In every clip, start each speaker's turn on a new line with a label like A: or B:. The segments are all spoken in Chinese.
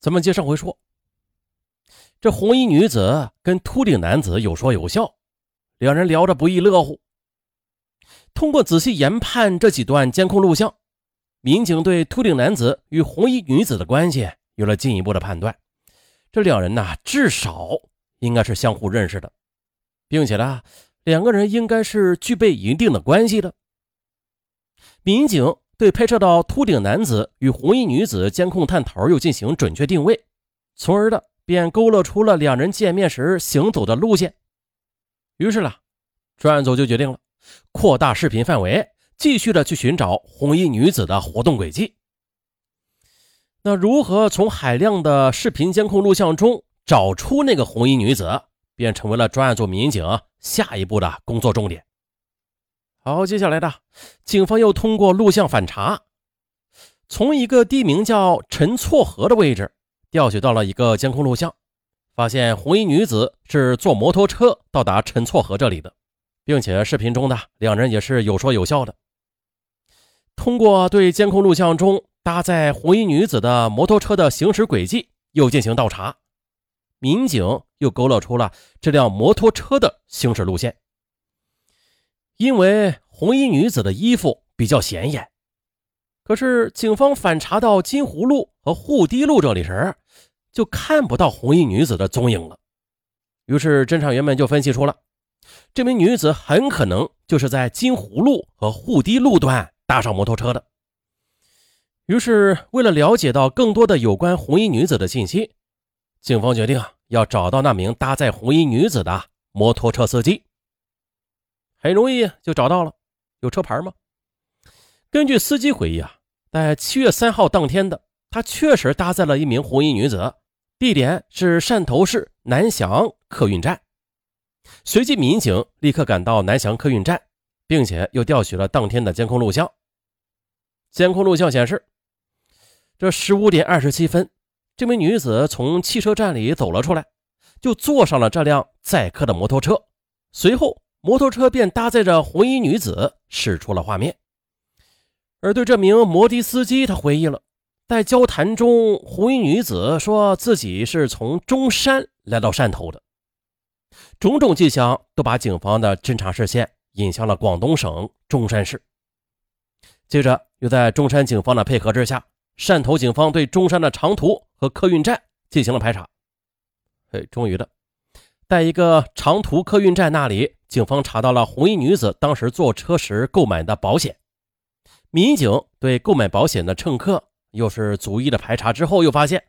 A: 咱们接上回说，这红衣女子跟秃顶男子有说有笑，两人聊着不亦乐乎。通过仔细研判这几段监控录像，民警对秃顶男子与红衣女子的关系有了进一步的判断。这两人呐，至少应该是相互认识的，并且呢，两个人应该是具备一定的关系的。民警。对拍摄到秃顶男子与红衣女子监控探头又进行准确定位，从而的便勾勒出了两人见面时行走的路线。于是呢，专案组就决定了扩大视频范围，继续的去寻找红衣女子的活动轨迹。那如何从海量的视频监控录像中找出那个红衣女子，便成为了专案组民警下一步的工作重点。好，接下来的警方又通过录像反查，从一个地名叫陈错河的位置调取到了一个监控录像，发现红衣女子是坐摩托车到达陈错河这里的，并且视频中的两人也是有说有笑的。通过对监控录像中搭载红衣女子的摩托车的行驶轨迹又进行倒查，民警又勾勒出了这辆摩托车的行驶路线。因为红衣女子的衣服比较显眼，可是警方反查到金湖路和护堤路这里时，就看不到红衣女子的踪影了。于是侦查员们就分析出了，这名女子很可能就是在金湖路和护堤路段搭上摩托车的。于是，为了了解到更多的有关红衣女子的信息，警方决定要找到那名搭载红衣女子的摩托车司机。很容易就找到了，有车牌吗？根据司机回忆啊，在七月三号当天的，他确实搭载了一名红衣女子，地点是汕头市南翔客运站。随即，民警立刻赶到南翔客运站，并且又调取了当天的监控录像。监控录像显示，这十五点二十七分，这名女子从汽车站里走了出来，就坐上了这辆载客的摩托车，随后。摩托车便搭载着红衣女子驶出了画面，而对这名摩的司机，他回忆了，在交谈中，红衣女子说自己是从中山来到汕头的，种种迹象都把警方的侦查视线引向了广东省中山市。接着，又在中山警方的配合之下，汕头警方对中山的长途和客运站进行了排查。哎，终于的。在一个长途客运站那里，警方查到了红衣女子当时坐车时购买的保险。民警对购买保险的乘客又是逐一的排查之后，又发现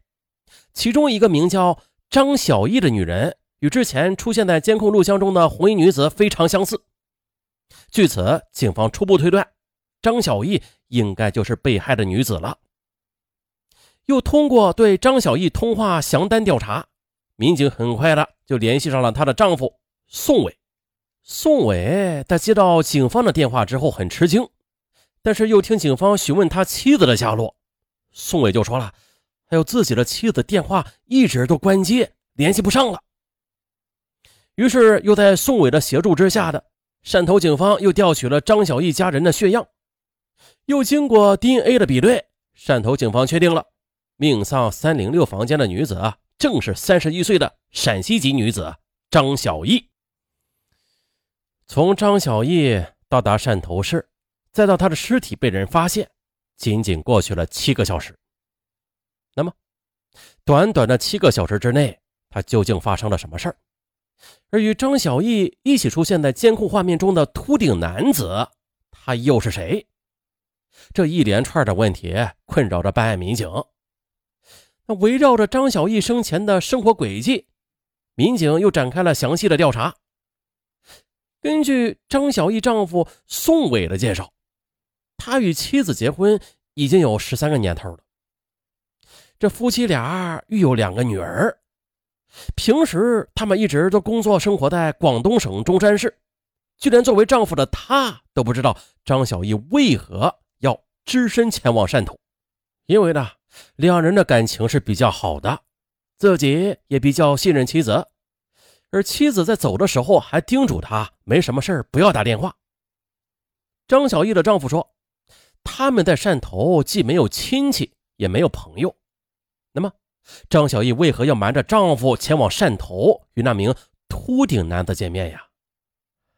A: 其中一个名叫张小艺的女人与之前出现在监控录像中的红衣女子非常相似。据此，警方初步推断，张小艺应该就是被害的女子了。又通过对张小艺通话详单调查。民警很快的就联系上了她的丈夫宋伟。宋伟在接到警方的电话之后很吃惊，但是又听警方询问他妻子的下落，宋伟就说了，还有自己的妻子电话一直都关机，联系不上了。于是又在宋伟的协助之下的汕头警方又调取了张小艺家人的血样，又经过 DNA 的比对，汕头警方确定了命丧三零六房间的女子啊。正是三十一岁的陕西籍女子张小艺。从张小艺到达汕头市，再到她的尸体被人发现，仅仅过去了七个小时。那么，短短的七个小时之内，她究竟发生了什么事儿？而与张小艺一起出现在监控画面中的秃顶男子，他又是谁？这一连串的问题困扰着办案民警。那围绕着张小艺生前的生活轨迹，民警又展开了详细的调查。根据张小艺丈夫宋伟的介绍，他与妻子结婚已经有十三个年头了。这夫妻俩育有两个女儿，平时他们一直都工作生活在广东省中山市，就连作为丈夫的他都不知道张小艺为何要只身前往汕头，因为呢。两人的感情是比较好的，自己也比较信任妻子，而妻子在走的时候还叮嘱他没什么事不要打电话。张小艺的丈夫说，他们在汕头既没有亲戚，也没有朋友，那么张小艺为何要瞒着丈夫前往汕头与那名秃顶男子见面呀？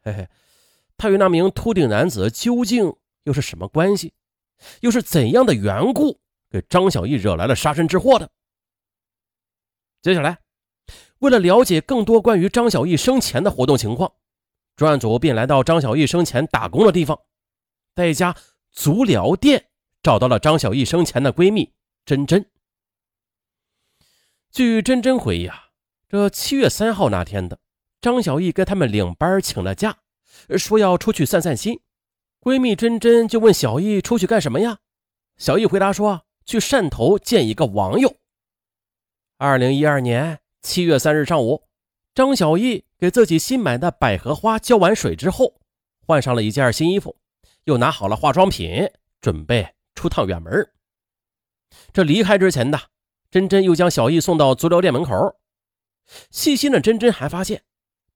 A: 嘿嘿，他与那名秃顶男子究竟又是什么关系？又是怎样的缘故给张小艺惹来了杀身之祸的？接下来，为了了解更多关于张小艺生前的活动情况，专案组便来到张小艺生前打工的地方，在一家足疗店找到了张小艺生前的闺蜜珍珍。据珍珍回忆啊，这七月三号那天的，张小艺跟他们领班请了假，说要出去散散心。闺蜜珍珍就问小艺出去干什么呀？小艺回答说去汕头见一个网友。二零一二年七月三日上午，张小艺给自己新买的百合花浇完水之后，换上了一件新衣服，又拿好了化妆品，准备出趟远门。这离开之前的。珍珍又将小艺送到足疗店门口，细心的珍珍还发现，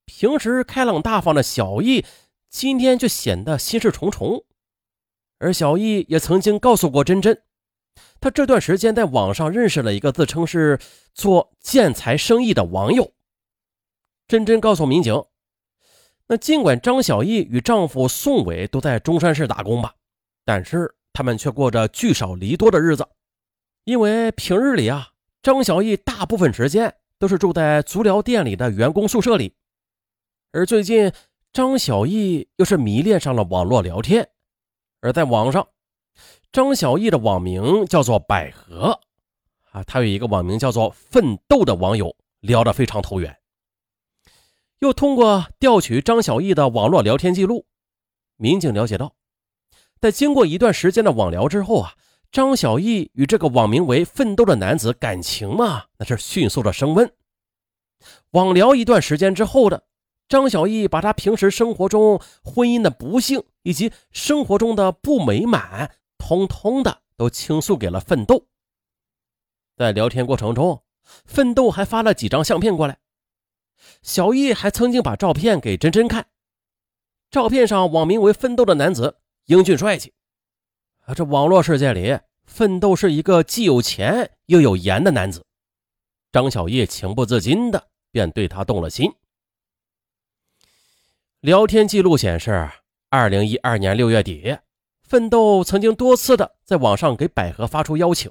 A: 平时开朗大方的小艺今天却显得心事重重。而小艺也曾经告诉过珍珍，他这段时间在网上认识了一个自称是做建材生意的网友。珍珍告诉民警，那尽管张小艺与丈夫宋伟都在中山市打工吧，但是他们却过着聚少离多的日子。因为平日里啊，张小艺大部分时间都是住在足疗店里的员工宿舍里，而最近张小艺又是迷恋上了网络聊天，而在网上，张小艺的网名叫做百合，啊，他有一个网名叫做奋斗的网友聊得非常投缘，又通过调取张小艺的网络聊天记录，民警了解到，在经过一段时间的网聊之后啊。张小艺与这个网名为“奋斗”的男子感情嘛，那是迅速的升温。网聊一段时间之后的张小艺，把他平时生活中婚姻的不幸以及生活中的不美满，通通的都倾诉给了奋斗。在聊天过程中，奋斗还发了几张相片过来。小艺还曾经把照片给珍珍看，照片上网名为“奋斗”的男子英俊帅气。啊，这网络世界里，奋斗是一个既有钱又有颜的男子。张小叶情不自禁的便对他动了心。聊天记录显示，二零一二年六月底，奋斗曾经多次的在网上给百合发出邀请。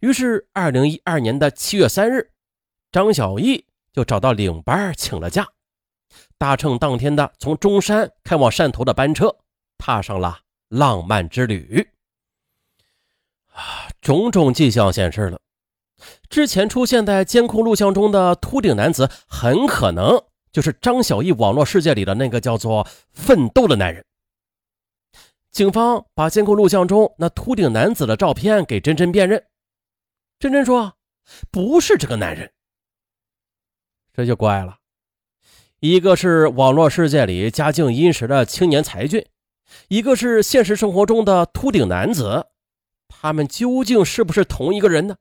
A: 于是，二零一二年的七月三日，张小艺就找到领班请了假，搭乘当天的从中山开往汕头的班车，踏上了。浪漫之旅啊！种种迹象显示了，之前出现在监控录像中的秃顶男子，很可能就是张小艺网络世界里的那个叫做“奋斗”的男人。警方把监控录像中那秃顶男子的照片给珍珍辨认，珍珍说：“不是这个男人。”这就怪了，一个是网络世界里家境殷实的青年才俊。一个是现实生活中的秃顶男子，他们究竟是不是同一个人呢？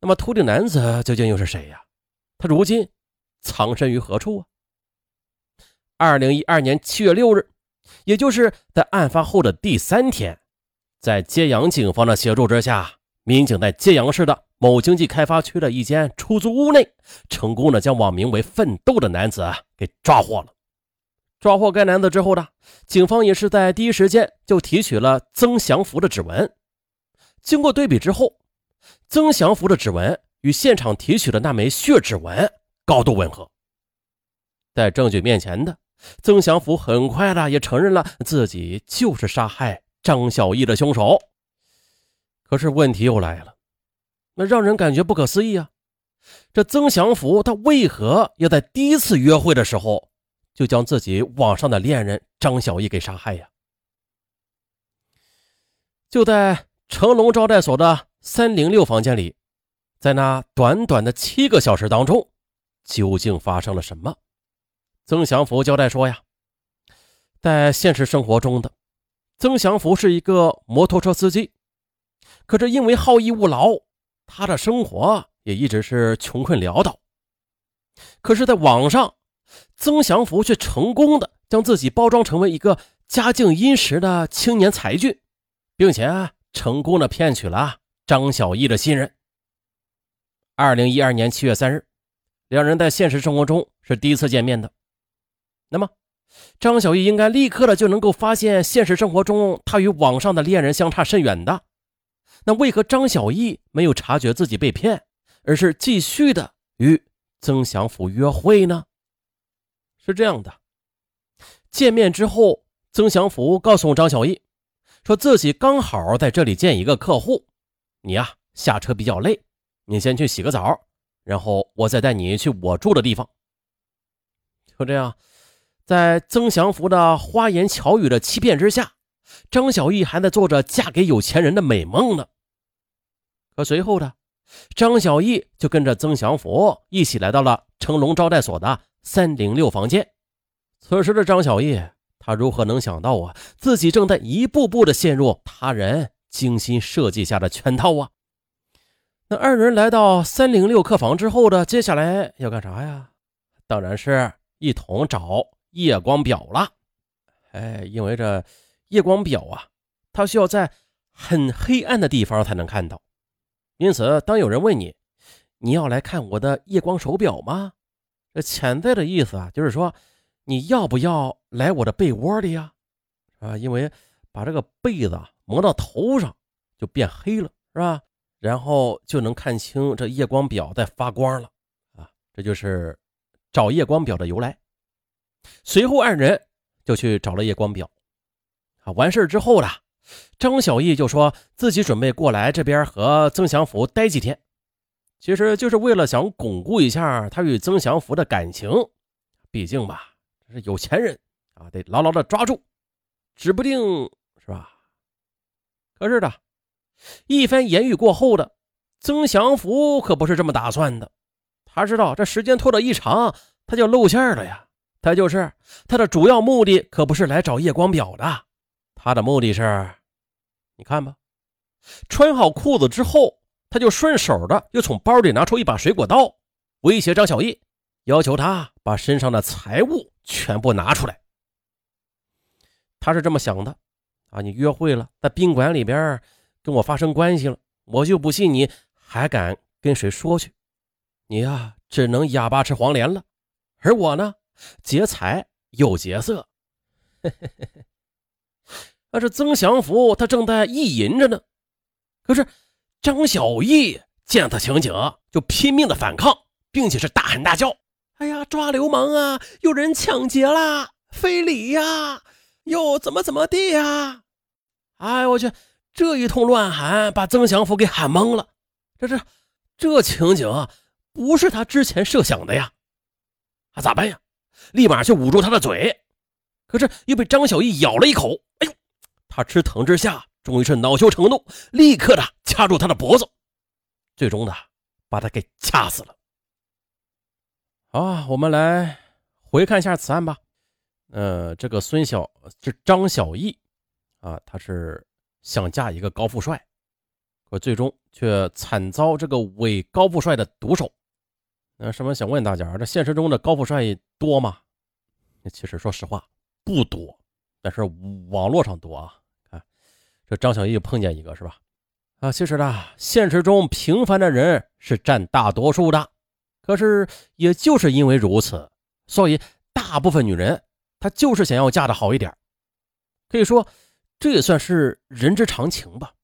A: 那么秃顶男子究竟又是谁呀？他如今藏身于何处啊？二零一二年七月六日，也就是在案发后的第三天，在揭阳警方的协助之下，民警在揭阳市的某经济开发区的一间出租屋内，成功的将网名为“奋斗”的男子给抓获了。抓获该男子之后呢，警方也是在第一时间就提取了曾祥福的指纹。经过对比之后，曾祥福的指纹与现场提取的那枚血指纹高度吻合。在证据面前的曾祥福很快的也承认了自己就是杀害张小艺的凶手。可是问题又来了，那让人感觉不可思议啊！这曾祥福他为何要在第一次约会的时候？就将自己网上的恋人张小艺给杀害呀！就在成龙招待所的三零六房间里，在那短短的七个小时当中，究竟发生了什么？曾祥福交代说呀，在现实生活中的曾祥福是一个摩托车司机，可是因为好逸恶劳，他的生活也一直是穷困潦倒。可是，在网上。曾祥福却成功的将自己包装成为一个家境殷实的青年才俊，并且成功的骗取了张小艺的信任。二零一二年七月三日，两人在现实生活中是第一次见面的。那么，张小艺应该立刻的就能够发现现实生活中他与网上的恋人相差甚远的。那为何张小艺没有察觉自己被骗，而是继续的与曾祥福约会呢？是这样的，见面之后，曾祥福告诉张小艺，说自己刚好在这里见一个客户，你呀下车比较累，你先去洗个澡，然后我再带你去我住的地方。就这样，在曾祥福的花言巧语的欺骗之下，张小艺还在做着嫁给有钱人的美梦呢。可随后的，张小艺就跟着曾祥福一起来到了成龙招待所的三零六房间。此时的张小艺，他如何能想到啊，自己正在一步步的陷入他人精心设计下的圈套啊？那二人来到三零六客房之后的，接下来要干啥呀？当然是一同找夜光表了。哎，因为这夜光表啊，它需要在很黑暗的地方才能看到。因此，当有人问你，你要来看我的夜光手表吗？这潜在的意思啊，就是说你要不要来我的被窝里呀？啊，因为把这个被子蒙到头上就变黑了，是吧？然后就能看清这夜光表在发光了啊！这就是找夜光表的由来。随后，二人就去找了夜光表。啊，完事之后呢？张小艺就说自己准备过来这边和曾祥福待几天，其实就是为了想巩固一下他与曾祥福的感情。毕竟吧，这是有钱人啊，得牢牢的抓住，指不定是吧？可是的，一番言语过后的曾祥福可不是这么打算的。他知道这时间拖得一长，他就露馅了呀。他就是他的主要目的，可不是来找夜光表的。他的目的是，你看吧，穿好裤子之后，他就顺手的又从包里拿出一把水果刀，威胁张小艺，要求他把身上的财物全部拿出来。他是这么想的啊，你约会了，在宾馆里边跟我发生关系了，我就不信你还敢跟谁说去，你呀只能哑巴吃黄连了。而我呢，劫财又劫色。嘿嘿嘿嘿。那是曾祥福，他正在意淫着呢。可是张小义见此情景，就拼命的反抗，并且是大喊大叫：“哎呀，抓流氓啊！有人抢劫啦，非礼呀！又怎么怎么地呀？”哎，我去，这一通乱喊，把曾祥福给喊懵了。这这这情景啊，不是他之前设想的呀。啊，咋办呀？立马去捂住他的嘴，可是又被张小艺咬了一口。哎呦！他吃疼之下，终于是恼羞成怒，立刻的掐住他的脖子，最终的把他给掐死了。好，我们来回看一下此案吧。呃，这个孙小这张小艺啊，他是想嫁一个高富帅，可最终却惨遭这个伪高富帅的毒手。那什么，想问大家，这现实中的高富帅多吗？其实说实话不多，但是网络上多啊。看这张小艺碰见一个是吧？啊，其实呢，现实中平凡的人是占大多数的。可是，也就是因为如此，所以大部分女人她就是想要嫁的好一点。可以说，这也算是人之常情吧。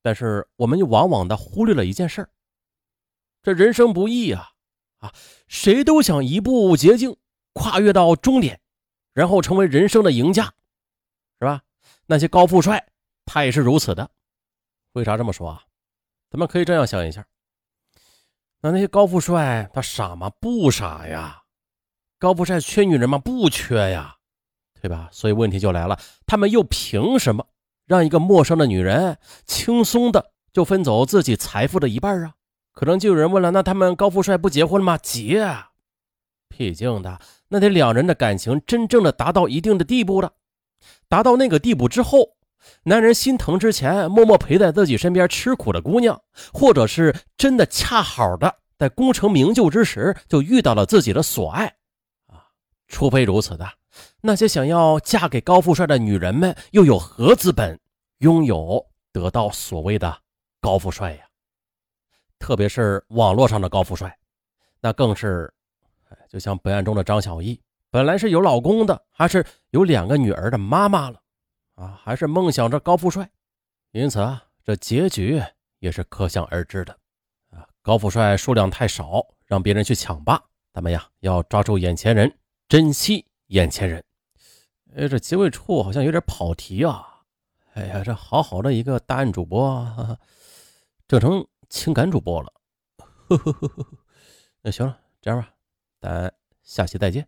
A: 但是，我们又往往的忽略了一件事这人生不易啊！啊，谁都想一步捷径跨越到终点，然后成为人生的赢家，是吧？那些高富帅。他也是如此的，为啥这么说啊？咱们可以这样想一下，那那些高富帅他傻吗？不傻呀。高富帅缺女人吗？不缺呀，对吧？所以问题就来了，他们又凭什么让一个陌生的女人轻松的就分走自己财富的一半啊？可能就有人问了，那他们高富帅不结婚了吗？结，毕竟的那得两人的感情真正的达到一定的地步了，达到那个地步之后。男人心疼之前默默陪在自己身边吃苦的姑娘，或者是真的恰好的在功成名就之时就遇到了自己的所爱，啊，除非如此的，那些想要嫁给高富帅的女人们又有何资本拥有得到所谓的高富帅呀？特别是网络上的高富帅，那更是，就像本案中的张小艺，本来是有老公的，还是有两个女儿的妈妈了，啊，还是梦想着高富帅，因此啊，这结局也是可想而知的，啊，高富帅数量太少，让别人去抢吧，咱们呀要抓住眼前人，珍惜眼前人。哎，这结尾处好像有点跑题啊！哎呀，这好好的一个大案主播，整成情感主播了。呵呵呵呵，那行了，这样吧，咱下期再见。